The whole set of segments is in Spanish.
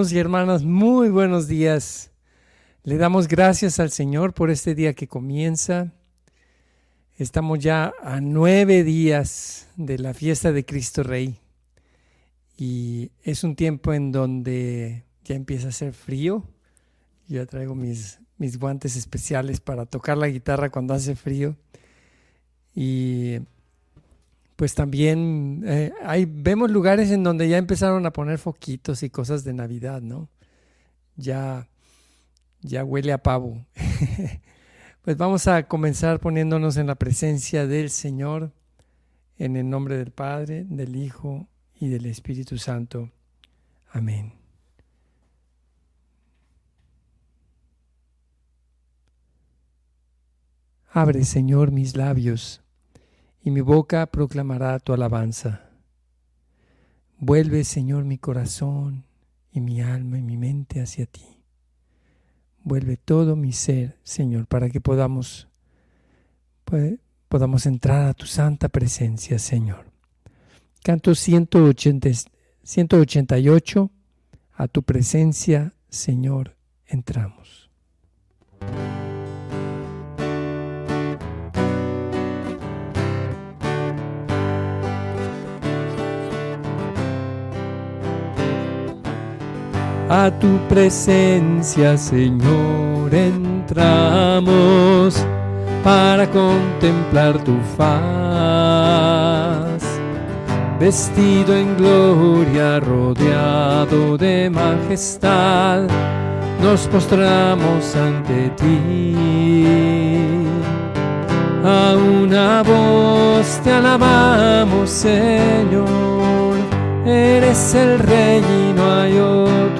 Y hermanas, muy buenos días. Le damos gracias al Señor por este día que comienza. Estamos ya a nueve días de la fiesta de Cristo Rey. Y es un tiempo en donde ya empieza a hacer frío. Ya traigo mis, mis guantes especiales para tocar la guitarra cuando hace frío. Y pues también eh, hay, vemos lugares en donde ya empezaron a poner foquitos y cosas de Navidad, ¿no? Ya, ya huele a pavo. pues vamos a comenzar poniéndonos en la presencia del Señor, en el nombre del Padre, del Hijo y del Espíritu Santo. Amén. Abre, Señor, mis labios y mi boca proclamará tu alabanza. Vuelve, Señor, mi corazón y mi alma y mi mente hacia ti. Vuelve todo mi ser, Señor, para que podamos, podamos entrar a tu santa presencia, Señor. Canto 180, 188, a tu presencia, Señor, entramos. A tu presencia, Señor, entramos para contemplar tu faz. Vestido en gloria, rodeado de majestad, nos postramos ante ti. A una voz te alabamos, Señor, eres el Rey y no hay otro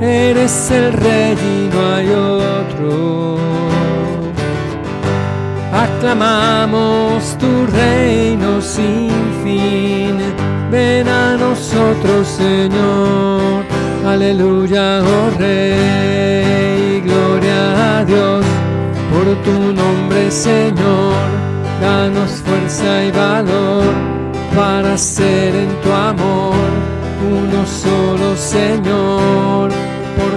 eres el rey y no hay otro. Aclamamos tu reino sin fin, ven a nosotros Señor, aleluya, oh Rey, gloria a Dios por tu nombre Señor, danos fuerza y valor para ser en tu amor uno solo Señor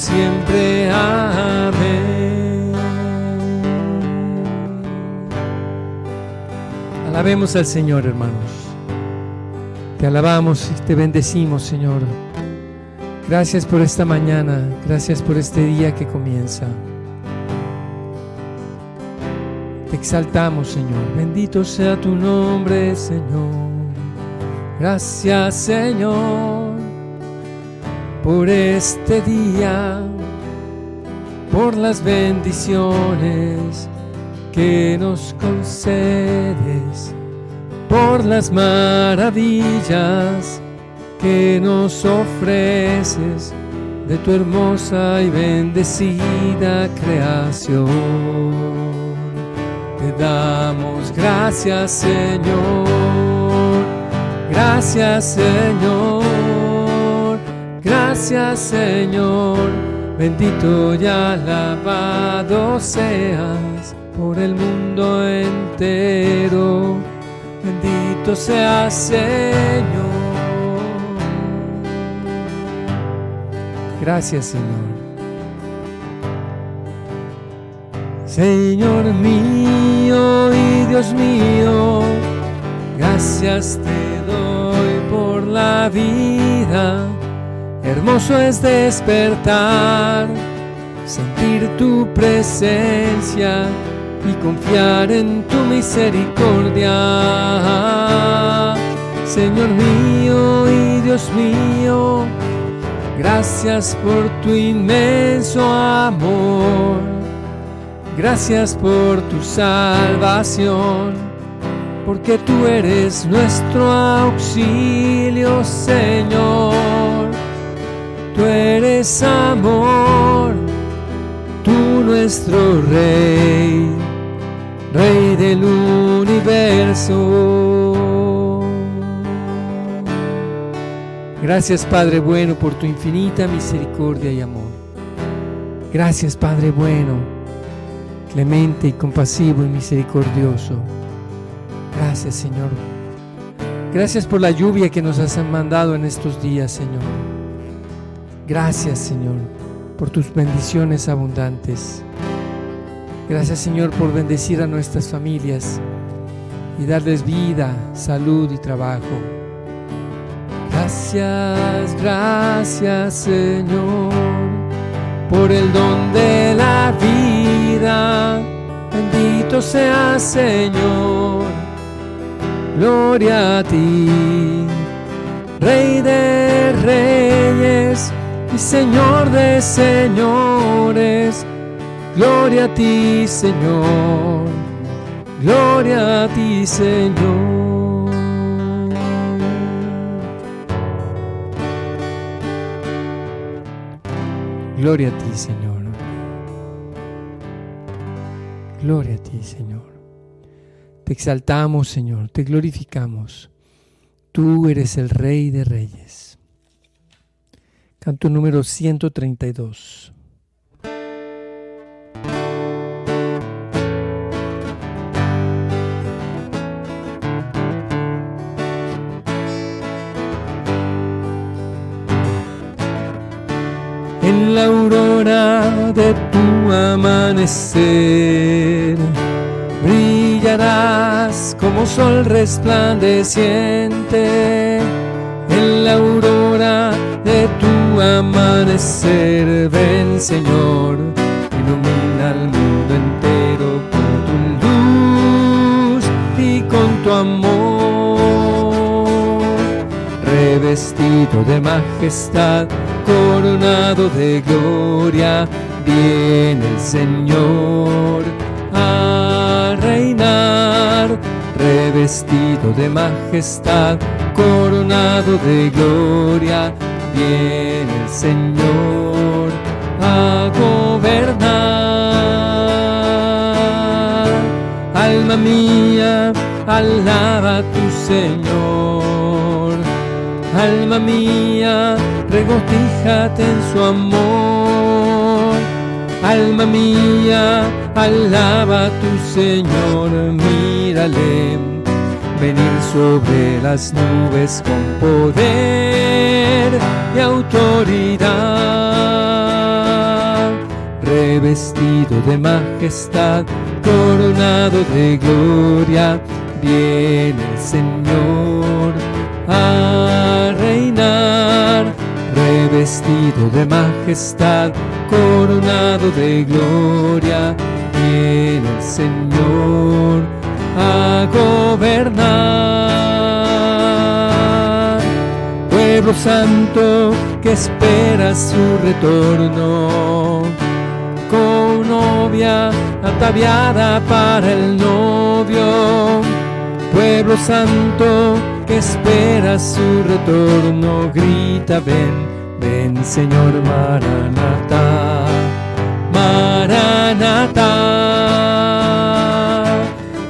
Siempre. Amén. Alabemos al Señor, hermanos. Te alabamos y te bendecimos, Señor. Gracias por esta mañana, gracias por este día que comienza. Te exaltamos, Señor. Bendito sea tu nombre, Señor. Gracias, Señor por este día, por las bendiciones que nos concedes, por las maravillas que nos ofreces de tu hermosa y bendecida creación. Te damos gracias, Señor Gracias Señor, gracias Señor, bendito y alabado seas por el mundo entero, bendito seas Señor. Gracias Señor. Señor mío y Dios mío, gracias te doy por la vida. Hermoso es despertar, sentir tu presencia y confiar en tu misericordia. Señor mío y Dios mío, gracias por tu inmenso amor Gracias por tu salvación, porque tú eres nuestro auxilio, Señor. Tú eres amor, tú nuestro Rey, Rey del universo. Gracias Padre bueno por tu infinita misericordia y amor. Gracias Padre bueno clemente y compasivo y misericordioso. Gracias Señor. Gracias por la lluvia que nos has mandado en estos días, Señor. Gracias Señor por tus bendiciones abundantes. Gracias Señor por bendecir a nuestras familias y darles vida, salud y trabajo. Gracias, gracias Señor por el don de la vida. Bendito sea Señor, gloria a ti, Rey de reyes y Señor de señores. Gloria a ti, Señor, gloria a ti, Señor. Gloria a ti, Señor. Gloria a ti, Señor. Te exaltamos, Señor, te glorificamos. Tú eres el Rey de Reyes. Canto número 132. en la aurora de tu amanecer. Brillarás como sol resplandeciente en la aurora tu amanecer. Ven, Señor, ilumina al mundo entero con tu luz y con tu amor. Revestido de majestad, coronado de gloria, viene el Señor a reinar, revestido de majestad, coronado de gloria, viene el Señor a gobernar. Alma mía, alaba a tu Señor. Alma mía, regocíjate en su amor. Alma mía, alaba a tu Señor, mírale venir sobre las nubes con poder y autoridad, revestido de majestad, coronado de gloria, viene el Señor a reinar revestido de majestad, coronado de gloria, viene el Señor a gobernar. Santo que espera su retorno, con novia ataviada para el novio. Pueblo santo que espera su retorno, grita, ven, ven Señor Maranatha, Maranatha,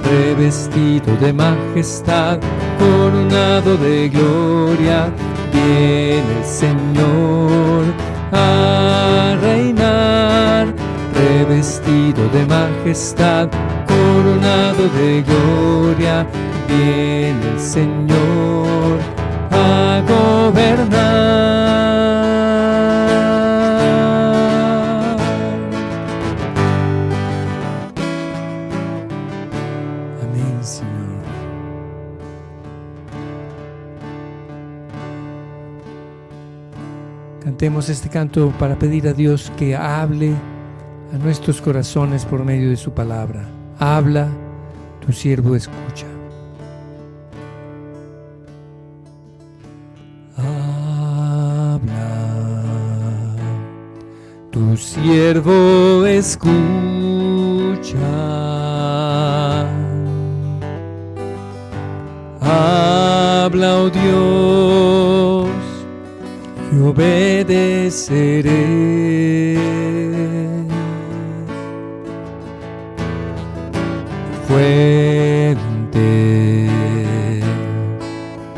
revestido de majestad, coronado de gloria, viene el Señor a reinar, revestido de majestad, coronado de gloria, viene el Señor a gobernar. Cantemos este canto para pedir a Dios que hable a nuestros corazones por medio de su palabra. Habla, tu siervo escucha. Habla, tu siervo escucha. Habla, oh Dios obedeceré. Fuente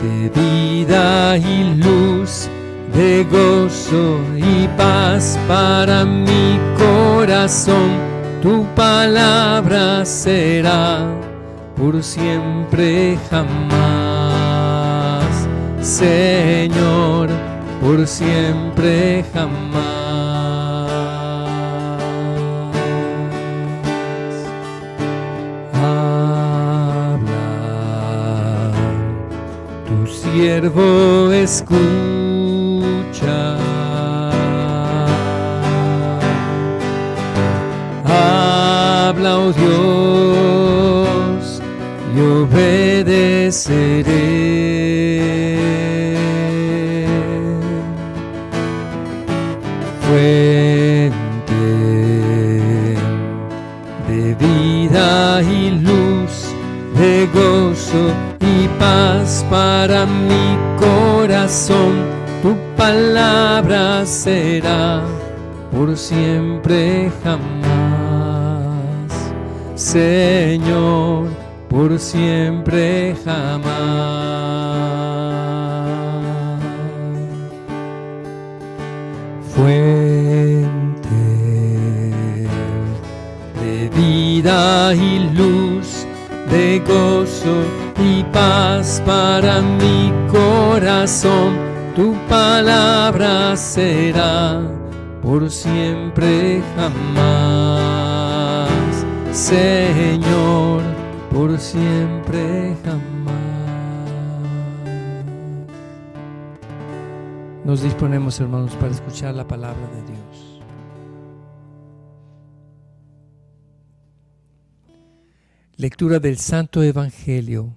de vida y luz, de gozo y paz para mi corazón, tu palabra será por siempre jamás, Señor por siempre jamás. Habla, tu siervo escucha. Habla, oh Dios, y obedeceré. Para mi corazón. Tu palabra será por siempre jamás, Señor, por siempre jamás. fuente de vida y luz, de gozo y paz para mi corazón. Tu palabra será por siempre jamás, Señor, por siempre jamás. Nos disponemos, hermanos, para escuchar la palabra de Dios. Lectura del Santo Evangelio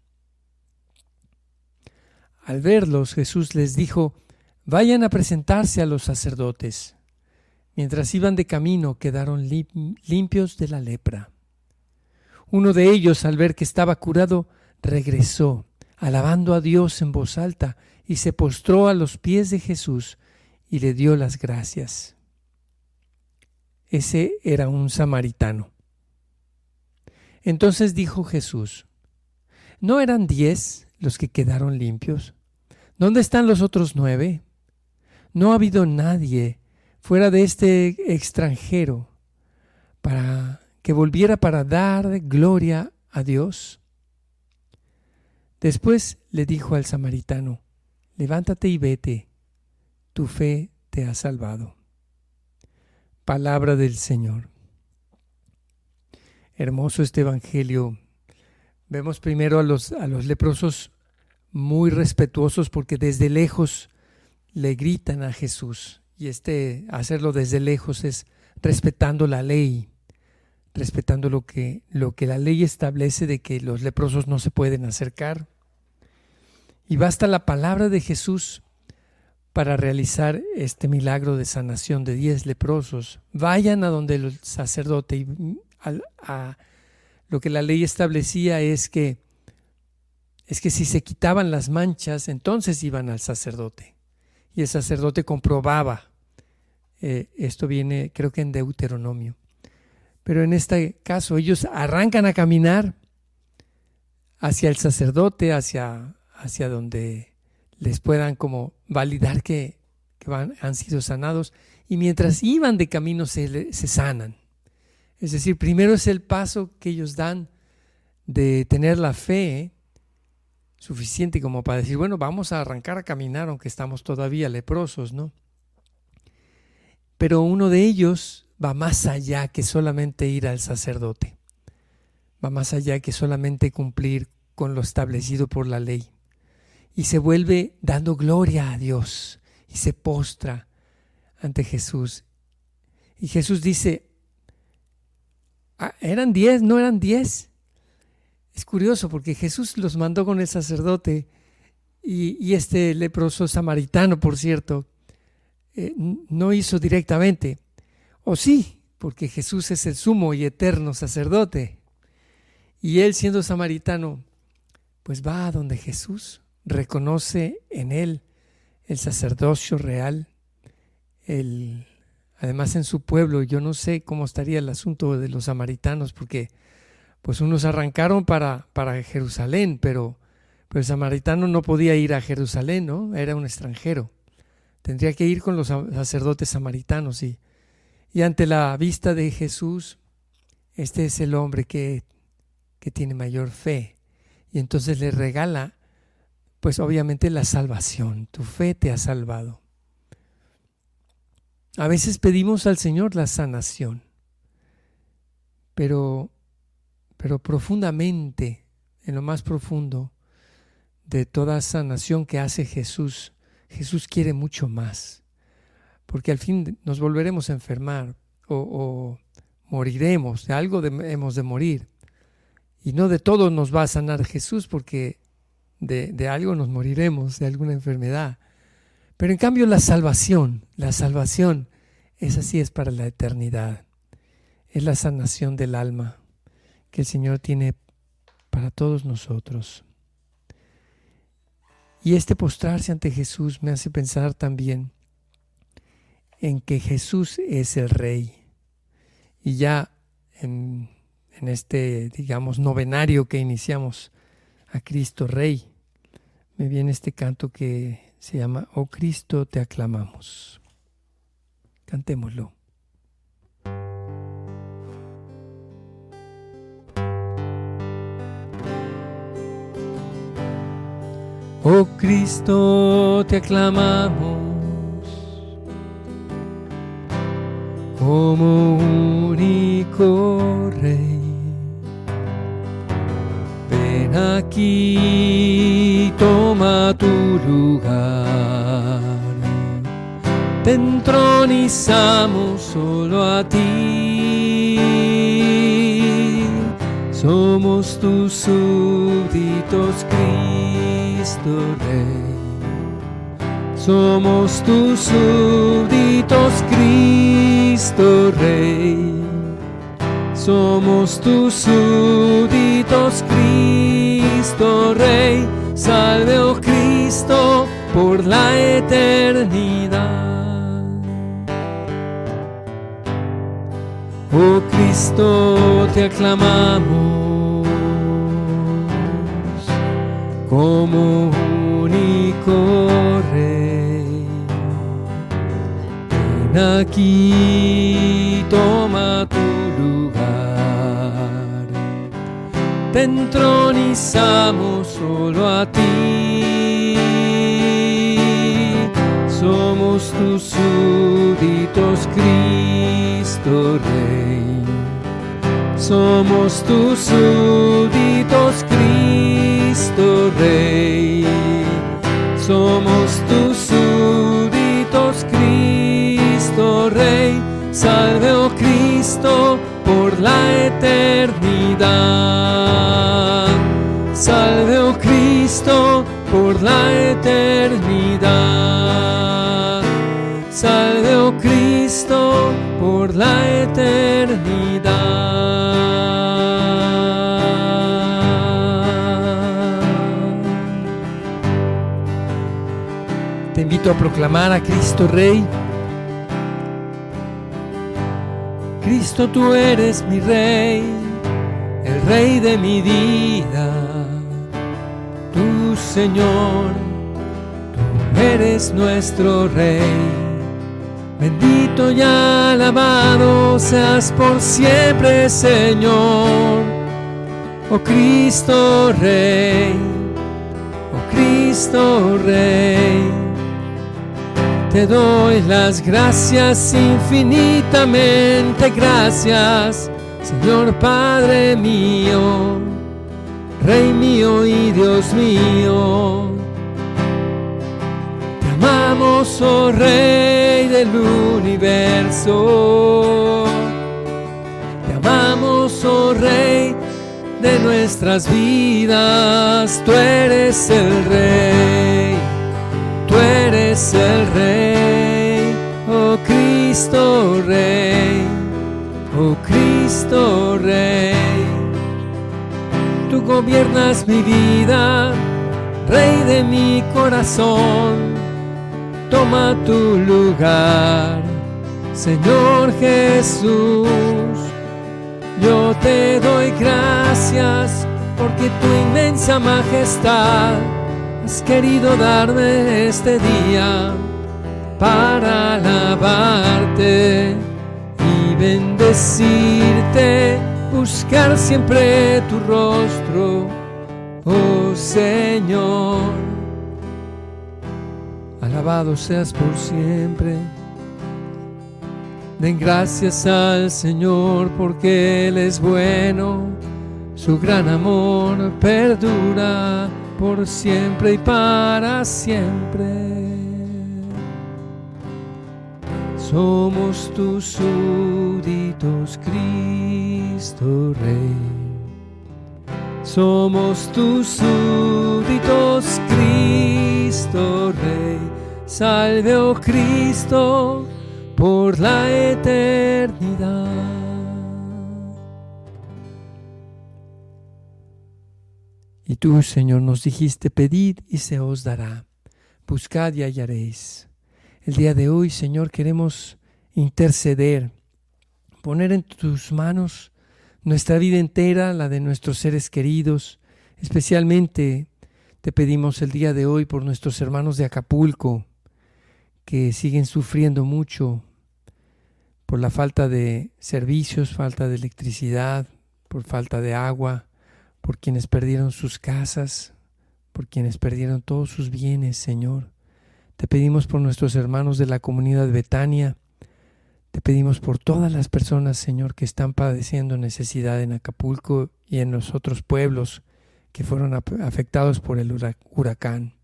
Al verlos, Jesús les dijo, vayan a presentarse a los sacerdotes. Mientras iban de camino, quedaron limpios de la lepra. Uno de ellos, al ver que estaba curado, regresó, alabando a Dios en voz alta, y se postró a los pies de Jesús y le dio las gracias. Ese era un samaritano. Entonces dijo Jesús, ¿no eran diez los que quedaron limpios? ¿Dónde están los otros nueve? No ha habido nadie fuera de este extranjero para que volviera para dar gloria a Dios. Después le dijo al samaritano, levántate y vete, tu fe te ha salvado. Palabra del Señor. Hermoso este Evangelio. Vemos primero a los, a los leprosos muy respetuosos porque desde lejos le gritan a Jesús. Y este hacerlo desde lejos es respetando la ley, respetando lo que, lo que la ley establece de que los leprosos no se pueden acercar. Y basta la palabra de Jesús para realizar este milagro de sanación de diez leprosos. Vayan a donde el sacerdote y a, lo que la ley establecía es que es que si se quitaban las manchas, entonces iban al sacerdote. Y el sacerdote comprobaba. Eh, esto viene, creo que en Deuteronomio. Pero en este caso, ellos arrancan a caminar hacia el sacerdote, hacia, hacia donde les puedan como validar que, van, han sido sanados. Y mientras iban de camino se, se sanan. Es decir, primero es el paso que ellos dan de tener la fe suficiente como para decir, bueno, vamos a arrancar a caminar aunque estamos todavía leprosos, ¿no? Pero uno de ellos va más allá que solamente ir al sacerdote, va más allá que solamente cumplir con lo establecido por la ley y se vuelve dando gloria a Dios y se postra ante Jesús. Y Jesús dice, ah, ¿eran diez? ¿No eran diez? Es curioso porque Jesús los mandó con el sacerdote y, este leproso samaritano, por cierto, eh, no hizo directamente. O sí, porque Jesús es el sumo y eterno sacerdote. Y él siendo samaritano, pues va a donde Jesús reconoce en él el sacerdocio real, además en su pueblo, yo no sé cómo estaría el asunto de los samaritanos, porque pues unos arrancaron para, para Jerusalén, pero, el samaritano no podía ir a Jerusalén, ¿no? Era un extranjero. Tendría que ir con los sacerdotes samaritanos y, y ante la vista de Jesús, este es el hombre que, que tiene mayor fe. Y entonces le regala, pues obviamente la salvación. Tu fe te ha salvado. A veces pedimos al Señor la sanación, pero pero profundamente, en lo más profundo de toda sanación que hace Jesús, Jesús quiere mucho más, porque al fin nos volveremos a enfermar o, moriremos, de algo hemos de morir, y no de todo nos va a sanar Jesús, porque de, de algo nos moriremos, de alguna enfermedad. Pero en cambio la salvación, la salvación, es así es para la eternidad, es la sanación del alma que el Señor tiene para todos nosotros. Y este postrarse ante Jesús me hace pensar también en que Jesús es el Rey. Y ya en, este, digamos, novenario que iniciamos a Cristo Rey, me viene este canto que se llama Oh Cristo, te aclamamos. Cantémoslo. Oh Cristo, te aclamamos como único Rey. Ven aquí, toma tu lugar. Te entronizamos solo a ti. Somos tus súbditos, Cristo Rey. Somos tus súbditos, Cristo Rey. Somos tus súbditos, Cristo Rey. Salve, oh Cristo, por la eternidad. Oh Cristo, te aclamamos como único rey. Ven aquí, toma tu lugar. Te entronizamos solo a ti. Somos tus súbditos, Cristo Rey. Somos tus súbditos, Rey. Somos tus súbditos, Cristo Rey. Salve, oh Cristo, por la eternidad. Salve, oh Cristo, por la eternidad. Salve, oh Cristo, por la eternidad. Te invito a proclamar a Cristo Rey. Cristo, tú eres mi Rey, el Rey de mi vida. Tu Señor, tú eres nuestro Rey. Bendito y alabado seas por siempre, Señor. Oh Cristo Rey, oh Cristo Rey. Te doy las gracias infinitamente, gracias, Señor Padre mío, Rey mío y Dios mío. Te amamos, oh Rey del universo. Te amamos, oh Rey de nuestras vidas. Tú eres el Rey, tú eres el Rey, Cristo Rey, oh Cristo Rey. Tú gobiernas mi vida, Rey de mi corazón toma tu lugar, Señor Jesús. Yo te doy gracias porque tu inmensa majestad has querido darme este día para alabarte y bendecirte, buscar siempre tu rostro, oh Señor. Alabado seas por siempre. Den gracias al Señor porque Él es bueno. Su gran amor perdura por siempre y para siempre. Somos tus súbditos, Cristo Rey. Somos tus súbditos, Cristo Rey Salve, oh Cristo, por la eternidad. Y tú, Señor, nos dijiste, pedid y se os dará, buscad y hallaréis. El día de hoy, Señor, queremos interceder, poner en tus manos nuestra vida entera, la de nuestros seres queridos, especialmente te pedimos el día de hoy por nuestros hermanos de Acapulco, que siguen sufriendo mucho por la falta de servicios, falta de electricidad, por falta de agua, por quienes perdieron sus casas, por quienes perdieron todos sus bienes, Señor. Te pedimos por nuestros hermanos de la comunidad Betania. Te pedimos por todas las personas, Señor, que están padeciendo necesidad en Acapulco y en los otros pueblos que fueron afectados por el huracán.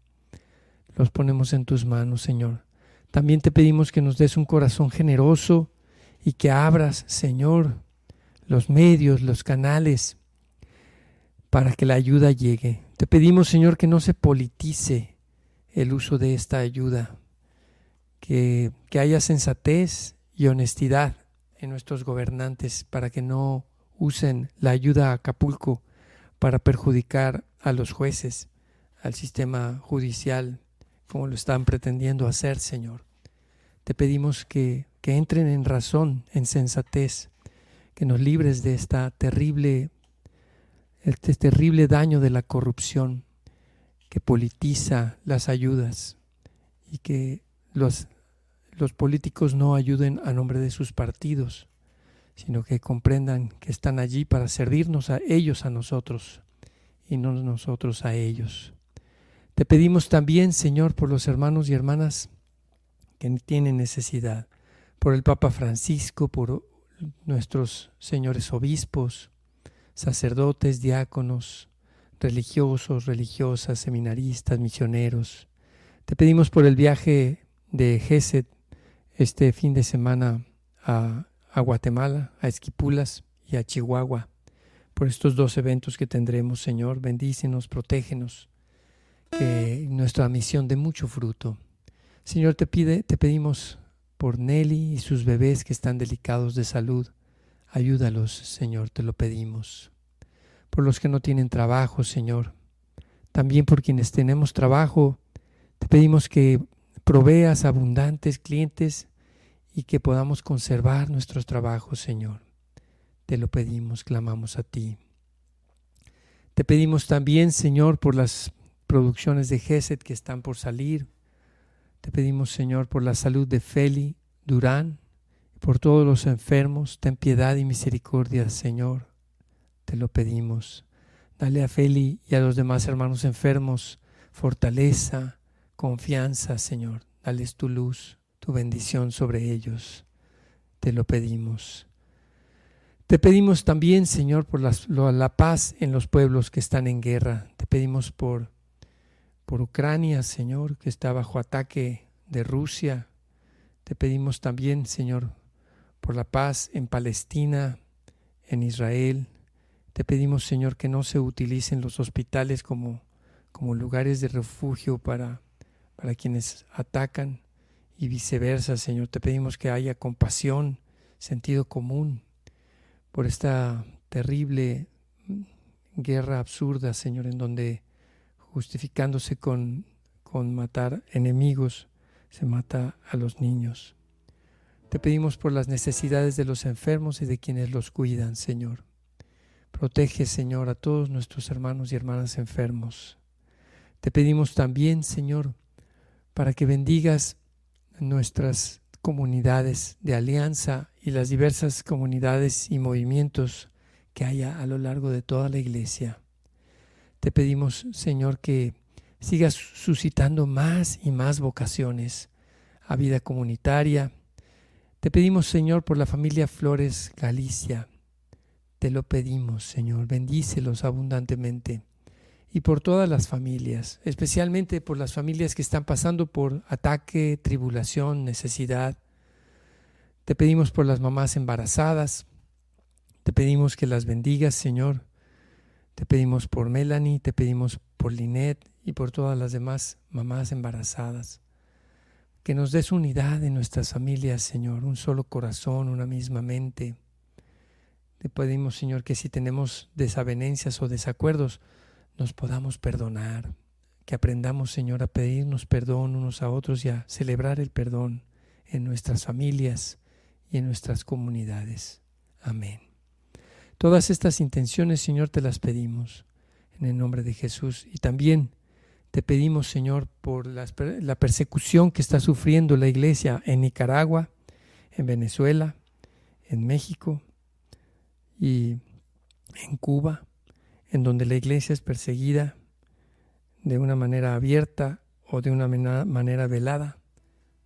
Los ponemos en tus manos, Señor. También te pedimos que nos des un corazón generoso y que abras, Señor, los medios, los canales para que la ayuda llegue. Te pedimos, Señor, que no se politice el uso de esta ayuda, que, que haya sensatez y honestidad en nuestros gobernantes para que no usen la ayuda a Acapulco para perjudicar a los jueces, al sistema judicial, como lo están pretendiendo hacer, Señor. Te pedimos que, que entren en razón, en sensatez, que nos libres de esta terrible, este terrible daño de la corrupción que politiza las ayudas y que los, los políticos no ayuden a nombre de sus partidos, sino que comprendan que están allí para servirnos a ellos, a nosotros, y no nosotros a ellos. Te pedimos también, Señor, por los hermanos y hermanas que tienen necesidad, por el Papa Francisco, por nuestros señores obispos, sacerdotes, diáconos, religiosos, religiosas, seminaristas, misioneros. Te pedimos por el viaje de Geset este fin de semana a, a Guatemala, a Esquipulas y a Chihuahua, por estos dos eventos que tendremos, Señor. Bendícenos, protégenos que nuestra misión de mucho fruto. Señor, te, pide, te pedimos por Nelly y sus bebés que están delicados de salud. Ayúdalos, Señor, te lo pedimos. Por los que no tienen trabajo, Señor. También por quienes tenemos trabajo, te pedimos que proveas abundantes clientes y que podamos conservar nuestros trabajos, Señor. Te lo pedimos, clamamos a ti. Te pedimos también, Señor, por las producciones de Geset que están por salir. Te pedimos, Señor, por la salud de Feli Durán, por todos los enfermos. Ten piedad y misericordia, Señor. Te lo pedimos. Dale a Feli y a los demás hermanos enfermos fortaleza, confianza, Señor. Dales tu luz, tu bendición sobre ellos. Te lo pedimos. Te pedimos también, Señor, por la, paz en los pueblos que están en guerra. Te pedimos por, por Ucrania, Señor, que está bajo ataque de Rusia. Te pedimos también, Señor, por la paz en Palestina, en Israel. Te pedimos, Señor, que no se utilicen los hospitales como, como lugares de refugio para, para quienes atacan y viceversa, Señor. Te pedimos que haya compasión, sentido común por esta terrible guerra absurda, Señor, en donde justificándose con, con matar enemigos, se mata a los niños. Te pedimos por las necesidades de los enfermos y de quienes los cuidan, Señor. Protege, Señor, a todos nuestros hermanos y hermanas enfermos. Te pedimos también, Señor, para que bendigas nuestras comunidades de alianza y las diversas comunidades y movimientos que haya a lo largo de toda la iglesia. Te pedimos, Señor, que sigas suscitando más y más vocaciones a vida comunitaria. Te pedimos, Señor, por la familia Flores Galicia. Te lo pedimos, Señor, bendícelos abundantemente. Y por todas las familias, especialmente por las familias que están pasando por ataque, tribulación, necesidad. Te pedimos por las mamás embarazadas. Te pedimos que las bendigas, Señor. Te pedimos por Melanie, te pedimos por Linet y por todas las demás mamás embarazadas. Que nos des unidad en nuestras familias, Señor, un solo corazón, una misma mente. Te pedimos, Señor, que si tenemos desavenencias o desacuerdos, nos podamos perdonar. Que aprendamos, Señor, a pedirnos perdón unos a otros y a celebrar el perdón en nuestras familias y en nuestras comunidades. Amén. Todas estas intenciones, Señor, te las pedimos en el nombre de Jesús. Y también te pedimos, Señor, por la persecución que está sufriendo la iglesia en Nicaragua, en Venezuela, en México y en Cuba, en donde la iglesia es perseguida de una manera abierta o de una manera velada,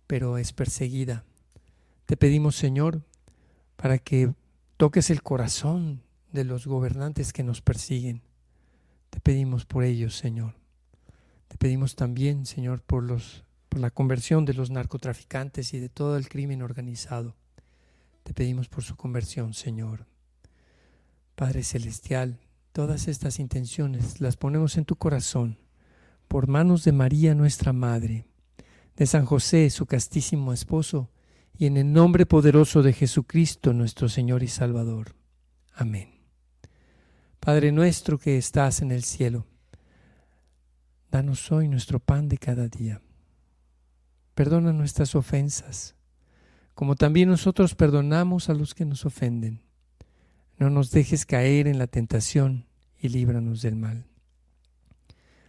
pero es perseguida te pedimos, Señor, para que toques el corazón de los gobernantes que nos persiguen. Te pedimos por ellos, Señor. Te pedimos también, Señor, por, los, por la conversión de los narcotraficantes y de todo el crimen organizado. Te pedimos por su conversión, Señor. Padre Celestial, todas estas intenciones las ponemos en tu corazón, por manos de María nuestra Madre, de San José, su castísimo esposo, y en el nombre poderoso de Jesucristo nuestro Señor y Salvador. Amén. Padre nuestro que estás en el cielo, danos hoy nuestro pan de cada día. Perdona nuestras ofensas, como también nosotros perdonamos a los que nos ofenden. No nos dejes caer en la tentación y líbranos del mal.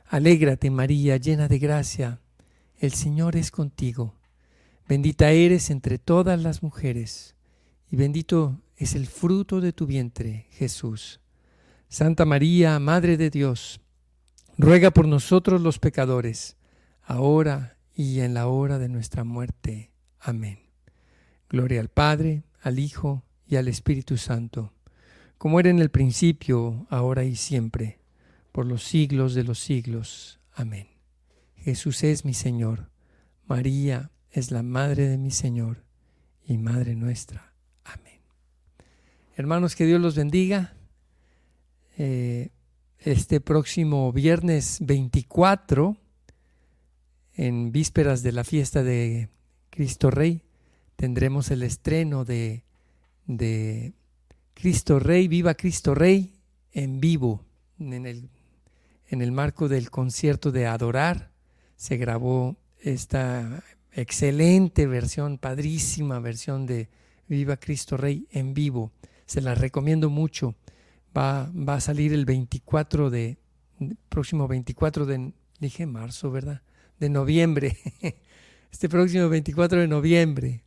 Alégrate María, llena de gracia, el Señor es contigo Bendita eres entre todas las mujeres, y bendito es el fruto de tu vientre, Jesús. Santa María, Madre de Dios, ruega por nosotros los pecadores, ahora y en la hora de nuestra muerte. Amén. Gloria al Padre, al Hijo y al Espíritu Santo, como era en el principio, ahora y siempre, por los siglos de los siglos. Amén. Jesús es mi Señor. María, es la Madre de mi Señor y Madre nuestra. Amén. Hermanos, que Dios los bendiga. Eh, este próximo viernes 24, en vísperas de la fiesta de Cristo Rey, tendremos el estreno de, de Cristo Rey, Viva Cristo Rey en vivo, en el, en el marco del concierto de Adorar. Se grabó esta excelente versión, padrísima versión de Viva Cristo Rey en vivo. Se la recomiendo mucho. Va, va a salir el 24 de, próximo 24 de, dije marzo, ¿verdad? De noviembre. Este próximo 24 de noviembre,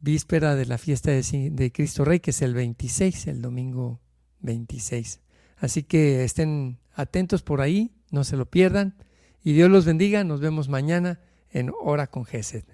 víspera de la fiesta de, Cristo Rey, que es el 26, el domingo 26. Así que estén atentos por ahí, no se lo pierdan. Y Dios los bendiga. Nos vemos mañana en Hora con Gesed.